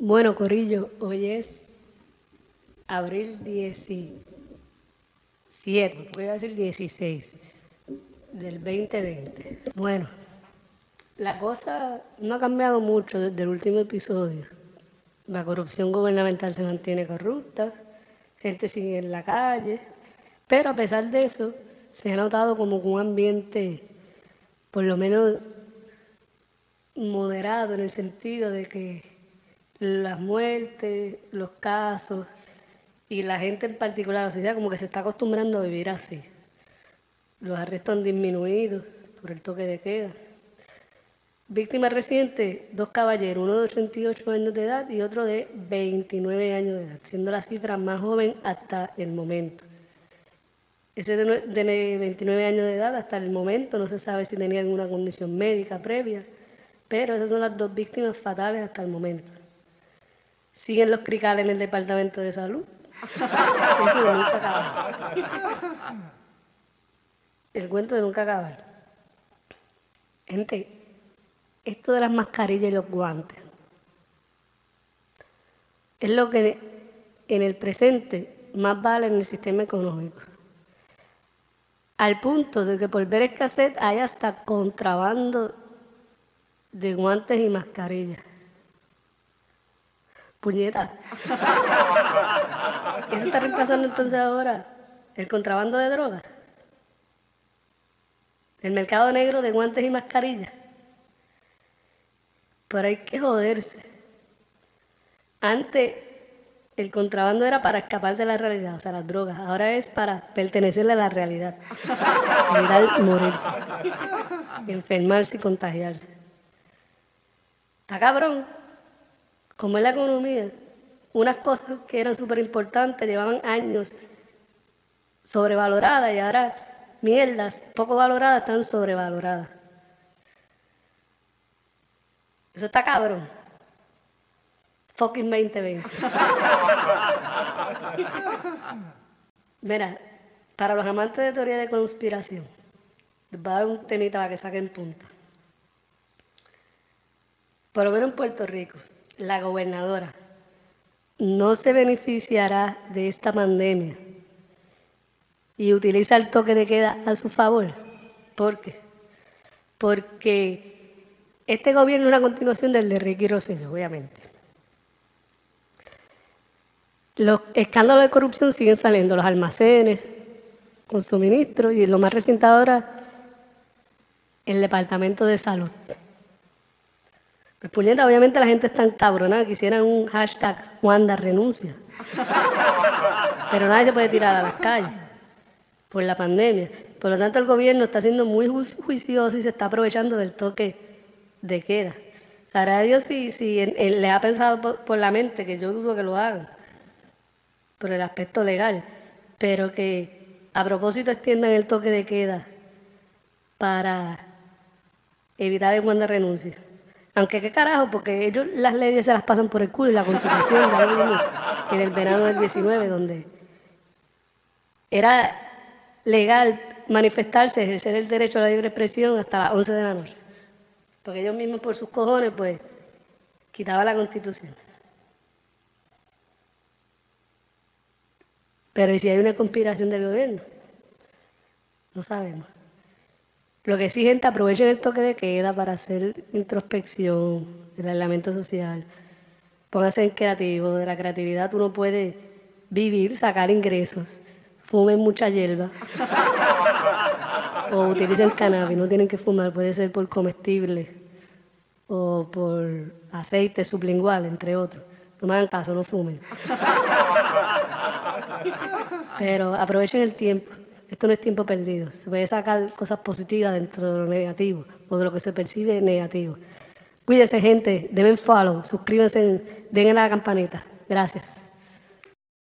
Bueno, Corillo, hoy es abril 17, voy a decir 16 del 2020. Bueno, la cosa no ha cambiado mucho desde el último episodio. La corrupción gubernamental se mantiene corrupta, gente sigue en la calle, pero a pesar de eso, se ha notado como un ambiente, por lo menos moderado, en el sentido de que las muertes, los casos y la gente en particular, la sociedad como que se está acostumbrando a vivir así. Los arrestos han disminuido por el toque de queda. Víctimas recientes, dos caballeros, uno de 88 años de edad y otro de 29 años de edad, siendo la cifra más joven hasta el momento. Ese de 29 años de edad hasta el momento no se sabe si tenía alguna condición médica previa, pero esas son las dos víctimas fatales hasta el momento. Siguen los cricales en el departamento de salud. Eso de nunca acabar. El cuento de nunca acabar. Gente, esto de las mascarillas y los guantes es lo que en el presente más vale en el sistema económico. Al punto de que por ver escasez hay hasta contrabando de guantes y mascarillas. Puñeta. ¿Eso está reemplazando entonces ahora el contrabando de drogas? El mercado negro de guantes y mascarillas. Pero hay que joderse. Antes el contrabando era para escapar de la realidad, o sea, las drogas. Ahora es para pertenecerle a la realidad. Evitar morirse, enfermarse y contagiarse. Está cabrón como es la economía, unas cosas que eran súper importantes, llevaban años sobrevaloradas y ahora mierdas poco valoradas están sobrevaloradas. Eso está cabrón. Fucking 2020. Mira, para los amantes de teoría de conspiración, les voy a dar un temita para que saquen punta. Por lo menos en Puerto Rico, la gobernadora, no se beneficiará de esta pandemia y utiliza el toque de queda a su favor. ¿Por qué? Porque este gobierno es una continuación del de Ricky Rosselló, obviamente. Los escándalos de corrupción siguen saliendo, los almacenes con suministro y lo más reciente ahora, el Departamento de Salud. Pues obviamente la gente está encabronada, quisieran un hashtag Wanda renuncia. Pero nadie se puede tirar a las calles por la pandemia. Por lo tanto, el gobierno está siendo muy juicioso y se está aprovechando del toque de queda. Sabrá Dios si, si le ha pensado por, la mente, que yo dudo que lo hagan, por el aspecto legal, pero que a propósito extiendan el toque de queda para evitar el Wanda renuncia. Aunque qué carajo, porque ellos las leyes se las pasan por el culo y la constitución, ya en el verano del 19, donde era legal manifestarse, ejercer el derecho a la libre expresión hasta las 11 de la noche. Porque ellos mismos por sus cojones, pues, quitaban la constitución. Pero ¿y si hay una conspiración del gobierno? No sabemos. Lo que sí, gente, aprovechen el toque de queda para hacer introspección, el aislamiento social. Pónganse en creativo. De la creatividad uno puede vivir, sacar ingresos. Fumen mucha hierba. o utilicen cannabis, no tienen que fumar, puede ser por comestibles o por aceite sublingual, entre otros. No me hagan caso, no fumen. Pero aprovechen el tiempo. Esto no es tiempo perdido. Se puede sacar cosas positivas dentro de lo negativo o de lo que se percibe negativo. Cuídense, gente. Denme follow. Suscríbanse. Denle a la campanita. Gracias.